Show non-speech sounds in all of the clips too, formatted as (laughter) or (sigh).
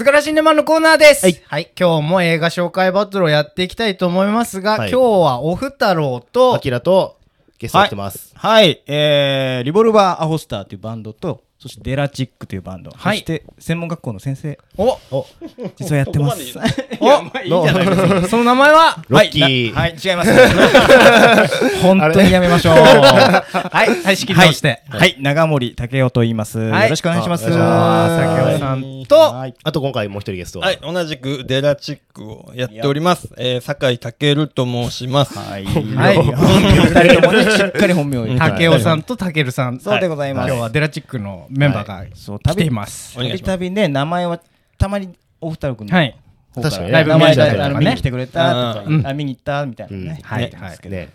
すがらシネマのコーナーです。ははいい。今日も映画紹介バトルをやっていきたいと思いますが、はい今日はおふたろうアと、キラとゲストが来てます。はい、えー、リボルバーアホスターというバンドと、そしてデラチックというバンド、はい。そして専門学校の先生、お、お、実はやってます。お、まあいいじゃないですか。その名前は？ロッキー。はい、違います。(laughs) 本当にやめましょう。はい、はい、仕切り直して。はい、長森武雄と言います。はい。よろしくお願いします。お願いします。竹雄さんと、はい。あと今回もう一人ゲスト。はい、同じくデラチックをやっております。えー、酒井健と申します。はい。はい。二人ともね、しっかり本名を言って竹雄さんとたけるさん。そうでございます。今日はデラチックのメンバーがそう、来ています。お願いしますたびね、名前はたまにお二人君のはい。確かにねライブ名前見に来てくれたとか、見に行ったみたいなね。はい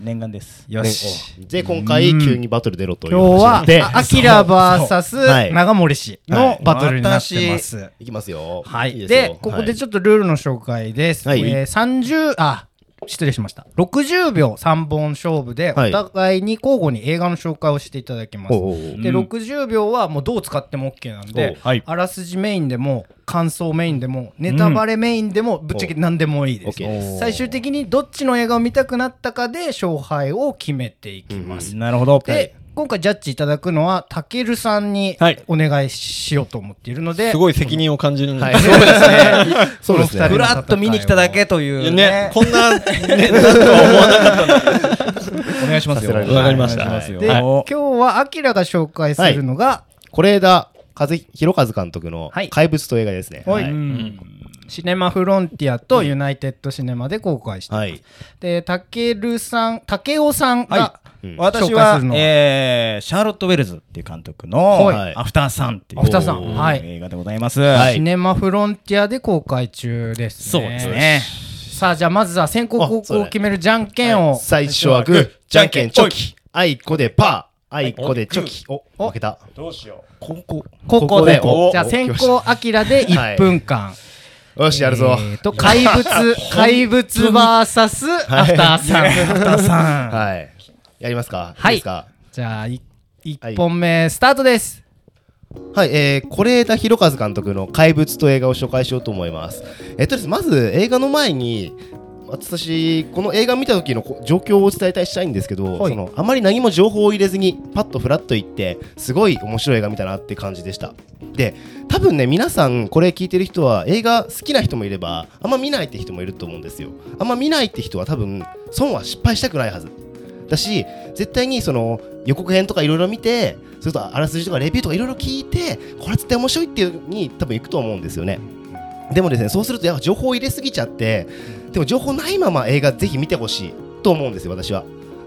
念願です。ねよし。おで、今回急にバトル出ろという今日は話で、、あアキラ VS はい長森氏はいのバトルになってます。いきますよ。はい。でここでちょっとルールの紹介です。はいえー30、あ、失礼しました。60秒3本勝負で、はいお互いに交互に映画の紹介をしていただきます。おうおうおうで、60秒はもうどう使っても OK なんで、はいあらすじメインでも、感想メインでも、ネタバレメインでも、ぶっちゃけ何でもいいです。です。最終的にどっちの映画を見たくなったかで勝敗を決めていきます。なるほど。で、今回ジャッジいただくのは、たけるさんにはい。お願いしようと思っているので、すごい責任を感じるんで。はい、そうですね。(laughs) そうですね。ふらっと見に来ただけというね。ね、。こんな、ね、なんとは思わなかったお願いしますよ。させられるわかりました。お願い。しますよで、はい。今日はアキラが紹介するのが、是枝和弘和監督のはい。怪物という映画ですね。はい。はい。シネマフロンティアとユナイテッドシネマで公開して、はい。で、たけるさん、たけおさんが、私はえー、シャーロット・ウェルズっていう監督の、はいアフターサンっていうアフターサンおーはい映画でございます。はいシネマフロンティアで公開中ですね。そうですね。さあ、じゃあまずは先行後攻を決めるじゃんけんを、最初はグー、じゃんけんチョキ、あいこでパー、あいこでチョキ。お、お負けた。ここ。ここで、ここでじゃあ先行アキラで1分間。よし、やるぞ。えーと、怪物、怪物 VS アフターさん。アフターサン。はい。やりますか？はいいですか？じゃあ、い1本目、スタートです。はい、えー、是枝裕和監督の怪物と映画を紹介しようと思います。えっとですね、まず映画の前に、私、この映画見た時のこ状況をお伝えたいしたいんですけど、はいそのあまり何も情報を入れずに、パッとフラッと行って、すごい面白い映画見たなって感じでした。で、多分ね、皆さん、これ聞いてる人は、映画好きな人もいれば、あんま見ないって人もいると思うんですよ。あんま見ないって人は多分、損は失敗したくないはず。だし絶対にその予告編とかいろいろ見てそれとあらすじとかレビューとかいろいろ聞いてこれは絶対面白いっていうに多分行くと思うんですよね。でもですねそうするとやっぱ情報を入れすぎちゃってでも情報ないまま映画ぜひ見てほしいと思うんですよ私は。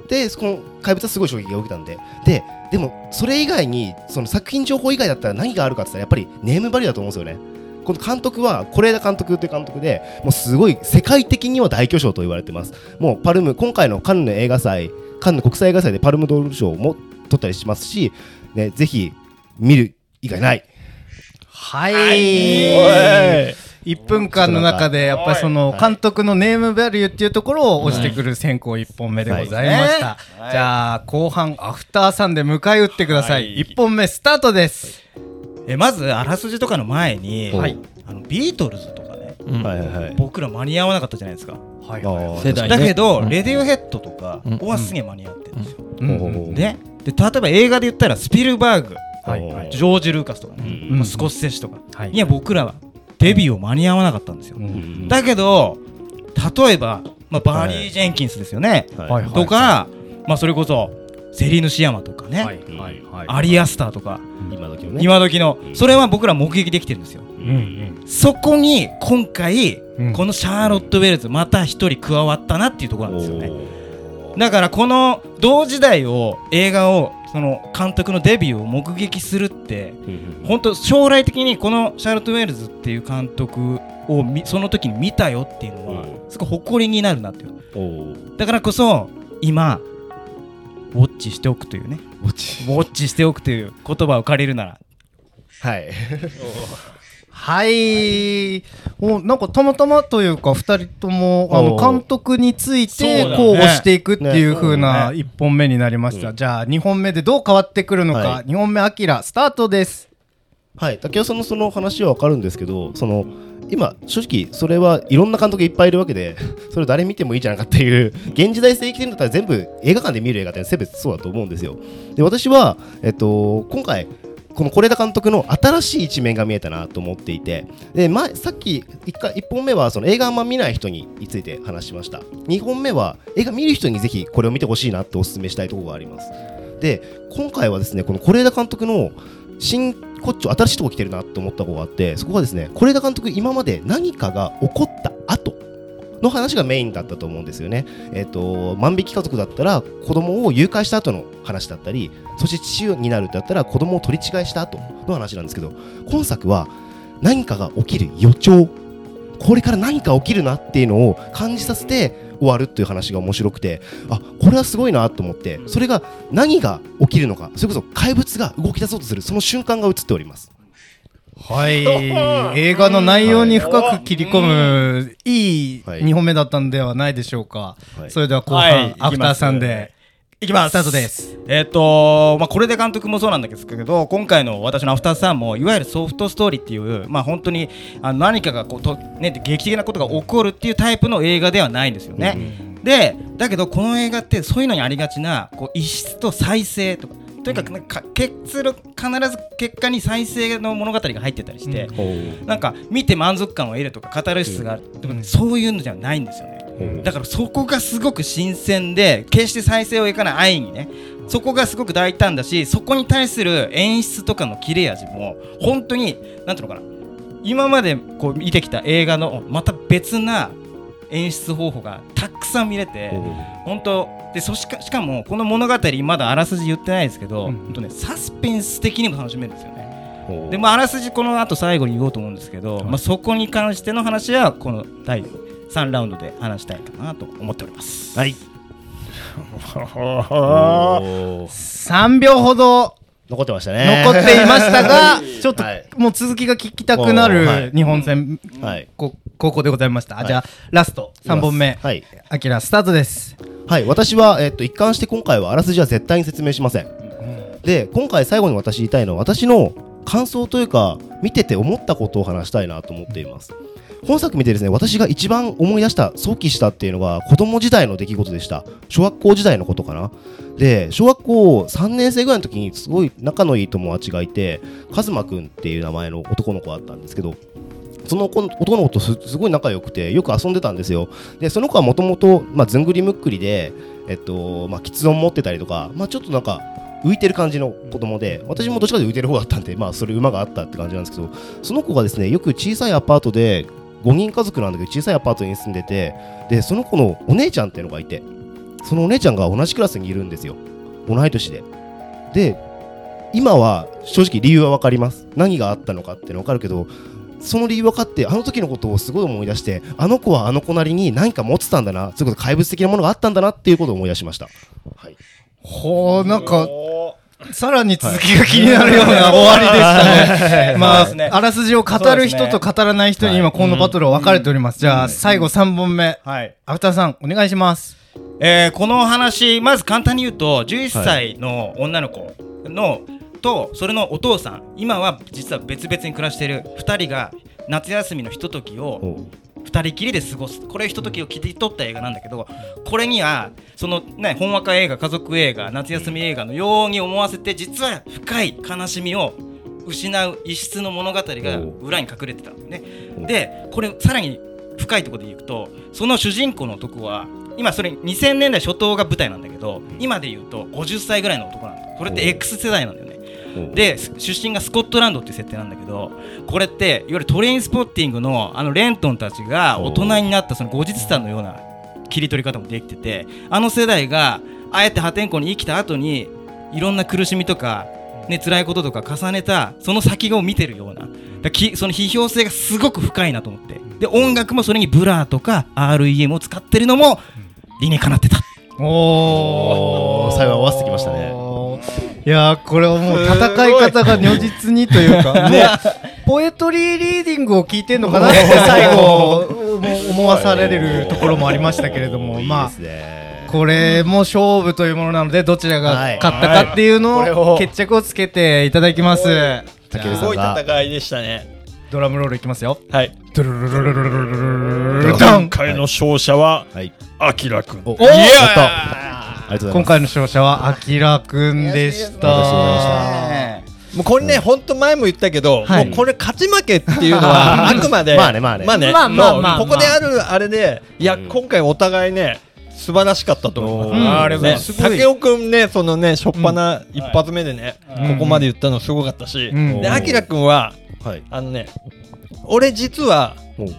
でこの怪物はすごい衝撃が受けたんで。ででもそれ以外にその作品情報以外だったら何があるかって言ったらやっぱりネームバリューだと思うんですよね。この監督は是枝監督という監督でもうすごい世界的には大巨匠と言われてます。もうパルム今回のカンヌ映画祭カンヌ国際映画祭でパルムドール賞も取ったりしますし、ね、ぜひ見る以外ないはい。1分間の中で、やっぱりその監督のネームバリューっていうところを押してくる先行1本目でございました。じゃあ、後半、アフターさんで迎え撃ってください。1本目、スタートです。えまずあらすじとかの前に、はいあのビートルズとかねうん。はいはいはい。僕ら間に合わなかったじゃないですか、はいあー世代ね。だけど、うん。レディオヘッドとかうん。はすげえ間に合ってるんですよ、ねで例えば映画で言ったらスピルバーグ、はいはい。ジョージ・ルーカスとかね、うん。まあスコッセッシとか、はい。いや僕らはデビューを間に合わなかったんですよ、うん。だけど例えば、まあ、バーリー・ジェンキンスですよね、はい。はい。とか、まあ、それこそセリーヌ・シアマとかね、はい。はい。はい。アリアスターとか、今時のね。今時の。それは僕ら目撃できてるんですようんうん。そこに今回、うん。このシャーロット・ウェルズまた一人加わったなっていうところなんですよね。だからこの同時代を映画をその監督のデビューを目撃するってうん本当将来的にこのシャーロット・ウェルズっていう監督をみその時に見たよっていうのはうん。すごい誇りになるなっていうだからこそ今ウォッチしておくというね。ウォッチ。しておくという言葉を借りるなら。はいはい。おなんかたまたまというか、二人とも、あの、監督についてそうだね候補していくっていう風ねなそう一本目になりました。うんじゃあ、二本目でどう変わってくるのかは。二本目、アキラ、スタートです。はい、竹雄さんのその話は分かるんですけどその今正直それはいろんな監督いっぱいいるわけで (laughs) それ誰見てもいいじゃないかっていう現時代性生きてるんだったら全部映画館で見る映画って全部そうだと思うんですよで私は、えっと、今回この是枝監督の新しい一面が見えたなと思っていてで前さっき 1, 回1本目はその映画あんま見ない人について話しました。2本目は映画見る人にぜひこれを見てほしいなってお勧めしたいところがあります。で今回はですねこの是枝監督の新こっち新しいとこ来てるなと思ったことがあってそこはですね是枝監督今まで何かが起こった後の話がメインだったと思うんですよね。えっ、と万引き家族だったら子供を誘拐した後の話だったりそして父になるだったら子供を取り違いした後の話なんですけど今作は何かが起きる予兆これから何か起きるなっていうのを感じさせて終わるっていう話が面白くてあこれはすごいなと思ってそれが何が起きるのかそれこそ怪物が動き出そうとするその瞬間が映っておりますはい。(laughs) 映画の内容に深く切り込む、いいはい2本目だったんではないでしょうか。はいそれでは後半、はいアフターさんで、いきますスタートです。えっ、とまあこれで監督もそうなんですけど今回の私のアフターさんもいわゆるソフトストーリーっていうまあ本当にあの何かがこうとね劇的なことが起こるっていうタイプの映画ではないんですよね。でだけどこの映画ってそういうのにありがちなこう異質と再生とか。とにかくなんか結論必ず結果に再生の物語が入ってたりして、なんか見て満足感を得るとかカタルシスがある、でもねそういうのじゃないんですよね。だからそこがすごく新鮮で決して再生をいかない愛にねそこがすごく大胆だしそこに対する演出とかの切れ味も本当になんていうのかな今までこう見てきた映画のまた別な演出方法がたくさん見れて本当でそしかしかもこの物語まだあらすじ言ってないですけど、うん。本当ねサスペンス的にも楽しめるんですよね。でもあらすじこの後最後に言おうと思うんですけど、まあ、そこに関しての話はこの第3ラウンドで話したいかなと思っております。はい。3秒ほど。残ってましたね。残っていましたが、ちょっとはいもう続きが聞きたくなる日本戦、はい。こ高校でございました。あはいじゃあ、ラスト、3本目、はいアキラ、スタートです。はい、私は、えっと、一貫して今回はあらすじは絶対に説明しません。で、今回最後に私言いたいのは、私の感想というか、見てて思ったことを話したいなと思っています。本作見てですね、私が一番思い出した、想起したっていうのが、子供時代の出来事でした。小学校時代のことかな。で、小学校3年生ぐらいの時に、すごい仲のいい友達がいて、カズマくんっていう名前の男の子があったんですけど、その子男の子とすごい仲良くてよく遊んでたんですよ。でその子はもともとずんぐりむっくりでえっとまあ喫音持ってたりとかまあちょっとなんか浮いてる感じの子供で私もどっちかというと浮いてる方だったんでまあそれ馬があったって感じなんですけどその子がですねよく小さいアパートで5人家族なんだけど小さいアパートに住んでてでその子のお姉ちゃんっていうのがいてそのお姉ちゃんが同じクラスにいるんですよ。同い年で。で今は正直理由は分かります。何があったのかっていうの分かるけどその理由分かってあの時のことをすごい思い出してあの子はあの子なりに何か持ってたんだなそういうこと怪物的なものがあったんだなっていうことを思い出しました、はい、ほう、なんか、さらに続きが気になるような (laughs) 終わりでしたね。まああらすじを語る人と語らない人に今このバトルは分かれております。じゃあ、最後3本目。はい。アフターさん、お願いします。えーこの話まず簡単に言うと11歳の女の子の、とそれのお父さん今は実は別々に暮らしている2人が夏休みのひとときを2人きりで過ごす。これひとときを切り取った映画なんだけどこれにはそのねほんわか映画家族映画夏休み映画のように思わせて実は深い悲しみを失う異質の物語が裏に隠れてた。んだよね。でこれさらに深いところでいくとその主人公の男は今それ2000年代初頭が舞台なんだけど今で言うと50歳ぐらいの男なんだ。これって X 世代なんだよね。で出身がスコットランドっていう設定なんだけどこれっていわゆるトレインスポッティングのあのレントンたちが大人になったその後日談のような切り取り方もできててあの世代があえて破天荒に生きた後にいろんな苦しみとかね辛いこととか重ねたその先を見てるようなだからきその批評性がすごく深いなと思って。で音楽もそれにブラーとか REM を使ってるのも理にかなってた。おおー。最後は合わせてきましたねいやーこれはもう戦い方が如実にというか、(laughs) もうポエトリーリーディングを聞いてんのかなって (laughs) 最後思思わされるところもありましたけれども、(laughs) まあこれも勝負というものなのでどちらがはい勝ったかっていうのをを決着をつけていただきます。すごいさんが戦いでしたね。ドラムロールいきますよはい。ドゥルルルルルルルルルルダン今回の勝者は、はいあきらくん。おおやった今回の勝者はあきらくんでした。もうこれね、ほんと前も言ったけど、はい。もうこれ勝ち負けっていうのは、(laughs) あくまで、まあねまあね。まあね、まあここであるあれで、いや、うん。今回お互いね、素晴らしかったと思います。うん。あーありがとうございね。竹雄くんね、そのね、しょっぱな一発目でね、うん。ここまで言ったのすごかったし、うん。で、あきらくんは、はい。あのね、俺実はお今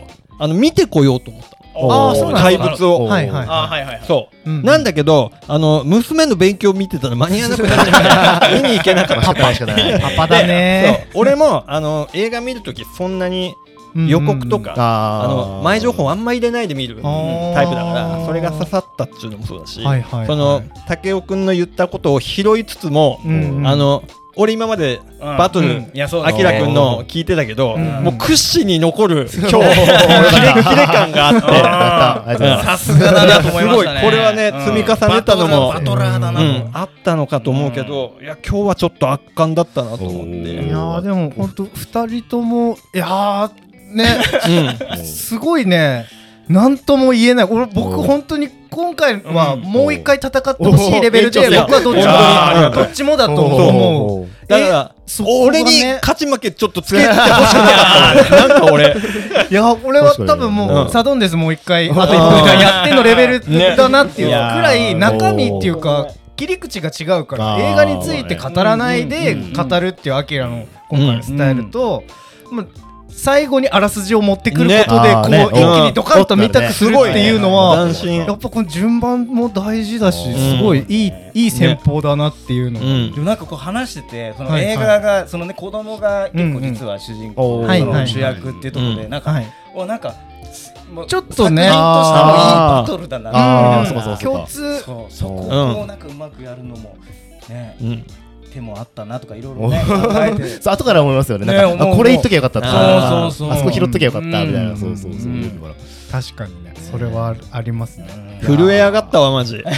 日、あの、見てこようと思った。おあーそうなん怪物を。はいはいあはいはいはい。そう、うんなんだけど、あの、娘の勉強見てたら間に合わなくなっちゃって、(laughs) 見に行けなかった。パパしかない。(laughs) パパだね。そう。俺もあの映画見るときそんなに予告とか、ああの前情報あんま入れないで見るタイプだからそれが刺さったっていうのもそうだし、はいはいはい。その武雄くんの言ったことを拾いつつも、うん。あの俺今までバトル、あきらくんの聞いてたけど、うん。もう屈指に残る (laughs) 今日。キレキレ感があって。さすがだなと思いましたね。すごいこれはねうん積み重ねたのもあったのかと思うけど、いや今日はちょっと圧巻だったなと思って、いやーでも本当二人ともいやーね。うん。すごいねなんとも言えない。俺僕お本当に今回はうん。もう一回戦ってほしいレベルで僕はどっちもどっちもだと思う。だから、俺に勝ち負けちょっとつけてほしくなんか俺、(laughs) いや俺は多分うもんうサドンデスもう一回あと1分間やってのレベルだなっていうくらいね中身っていうか切り口が違うから映画について語らないでうん語るっていうアキラの今回のスタイルとまあ最後にあらすじを持ってくることでね。こうね一気にドカンと見たくするっていうのは。斬新。やっぱこの順番も大事だしうん。すごいいいいい戦法だなっていうのうん。でもなんかこう話しててそのはいはい。映画がそのね子供が結構実は主人公うん。うん。の主役っていうところうん。でなんかはい。おなんかもうちょっとね。作品としてもいいバトルだなう共通。そう。そこをなんかうまくやるのもね。うん手もあったなとかいろいろね考えて。(laughs) そう後から思いますよね。なんかねこれ言っときゃよかったとかあーそうそうそう。あそこ拾っときゃよかったみたいな。うん。そうそうそう。うん。確かにね。それはありますね。震え上がったわマジ。いいです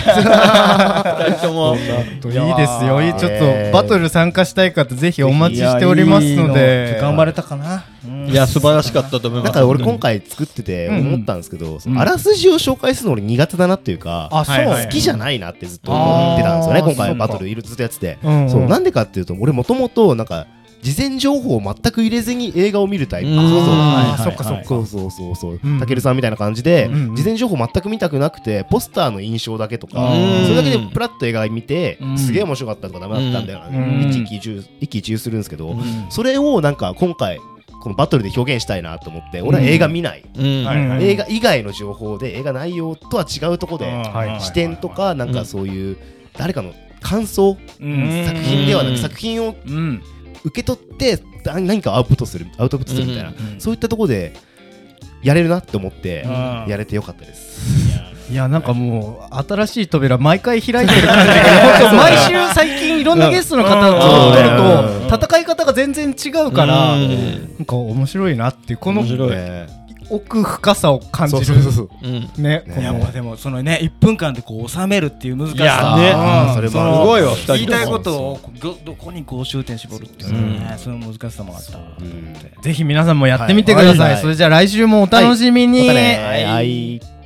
よ。いいちょっえーとバトル参加したい方ぜひお待ちしておりますので。頑張れたかな。うんいや素晴らしかったと思います。なんか俺今回作っててうん。思ったんですけど、そのあらすじを紹介するの俺苦手だなっていうか、あそう。はいはい好きじゃないなってずっと思ってたんですよね今回バトルいるずっとやってて、うん。そうなんでかっていうと俺もともとなんか事前情報を全く入れずに映画を見るタイプ。うん。そうそう。そっかそっか。そうそうそうたけるさんみたいな感じで、うん事前情報全く見たくなくてポスターの印象だけとか、うん。それだけでプラッと映画見て、うん。すげえ面白かったとかダメだったんだよ、うん。一喜一憂一喜一憂するんですけど、うん。それをなんか今回このバトルで表現したいなと思って俺は映画見ない、映画以外の情報で映画内容とは違うところで、はい視点とかなんかそういう誰かの感想、うん。作品ではなくうん。作品をうん受け取ってだ何かアウトプットするアウトプットするみたいな、うん。そういったところでやれるなって思ってうん。やれてよかったです。いや。なんかもう新しい扉毎回開いてる感じが (laughs) 毎週最近いろんなゲストの方とうん。撮るうんと戦い方が全然違うからうん。なんか面白いなっていうこの面白い。ね奥深さを感じる。そうそうそうそう。うん。ね。ね。このやっぱでもそのね1分間でこう収めるっていう難しさ。いやね。うん。それもすごいわ言いたいことをどどこにこう終点絞るっていうねその難しさもあったうん。ぜひ皆さんもやってみてください、はいそれじゃあ来週もお楽しみに、またね。はい